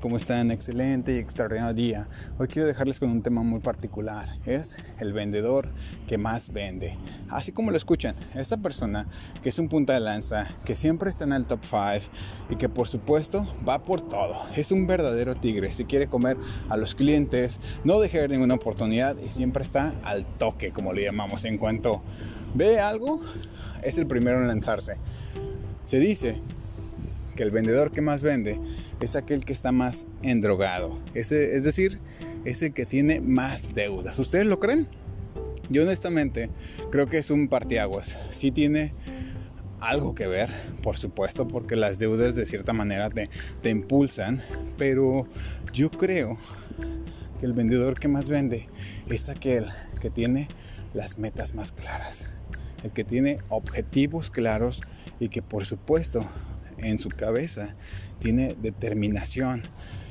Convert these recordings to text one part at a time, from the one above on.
¿Cómo están? Excelente y extraordinario día. Hoy quiero dejarles con un tema muy particular. Es el vendedor que más vende. Así como lo escuchan, esta persona que es un punta de lanza, que siempre está en el top 5 y que por supuesto va por todo. Es un verdadero tigre. Si quiere comer a los clientes, no deja ninguna oportunidad y siempre está al toque, como le llamamos. En cuanto ve algo, es el primero en lanzarse. Se dice el vendedor que más vende es aquel que está más endrogado. Es decir, es el que tiene más deudas. ¿Ustedes lo creen? Yo honestamente creo que es un partiaguas. Sí tiene algo que ver, por supuesto, porque las deudas de cierta manera te, te impulsan, pero yo creo que el vendedor que más vende es aquel que tiene las metas más claras, el que tiene objetivos claros y que por supuesto en su cabeza, tiene determinación.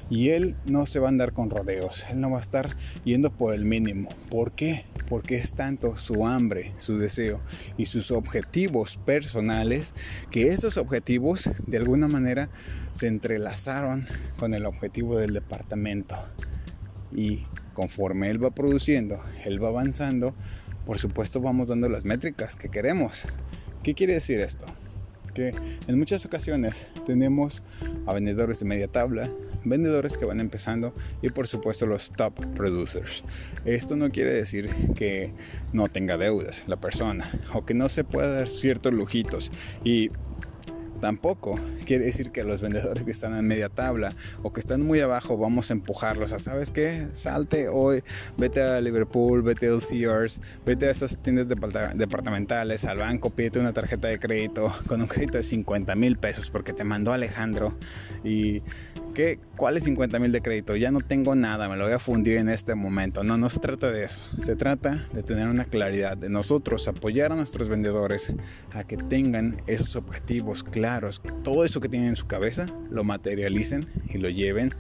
Y él no se va a andar con rodeos, él no va a estar yendo por el mínimo. ¿Por qué? Porque es tanto su hambre, su deseo y sus objetivos personales que esos objetivos de alguna manera se entrelazaron con el objetivo del departamento. Y conforme él va produciendo, él va avanzando, por supuesto vamos dando las métricas que queremos. ¿Qué quiere decir esto? Que en muchas ocasiones tenemos a vendedores de media tabla, vendedores que van empezando y por supuesto los top producers. Esto no quiere decir que no tenga deudas la persona o que no se pueda dar ciertos lujitos y Tampoco quiere decir que los vendedores que están en media tabla o que están muy abajo vamos a empujarlos a, ¿sabes qué? Salte hoy, vete a Liverpool, vete a Sears, vete a estas tiendas departamentales, al banco, pídete una tarjeta de crédito con un crédito de 50 mil pesos porque te mandó Alejandro y ¿Qué, ¿Cuáles 50 mil de crédito? Ya no tengo nada, me lo voy a fundir en este momento. No, no se trata de eso. Se trata de tener una claridad, de nosotros apoyar a nuestros vendedores a que tengan esos objetivos claros. Todo eso que tienen en su cabeza lo materialicen y lo lleven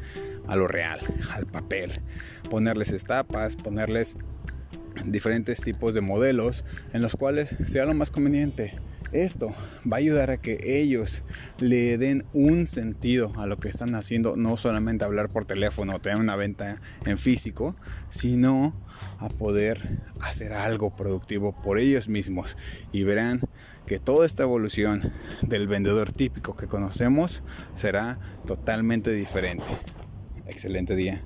a lo real, al papel. Ponerles estapas, ponerles diferentes tipos de modelos en los cuales sea lo más conveniente esto va a ayudar a que ellos le den un sentido a lo que están haciendo, no solamente hablar por teléfono o tener una venta en físico, sino a poder hacer algo productivo por ellos mismos y verán que toda esta evolución del vendedor típico que conocemos será totalmente diferente. Excelente día.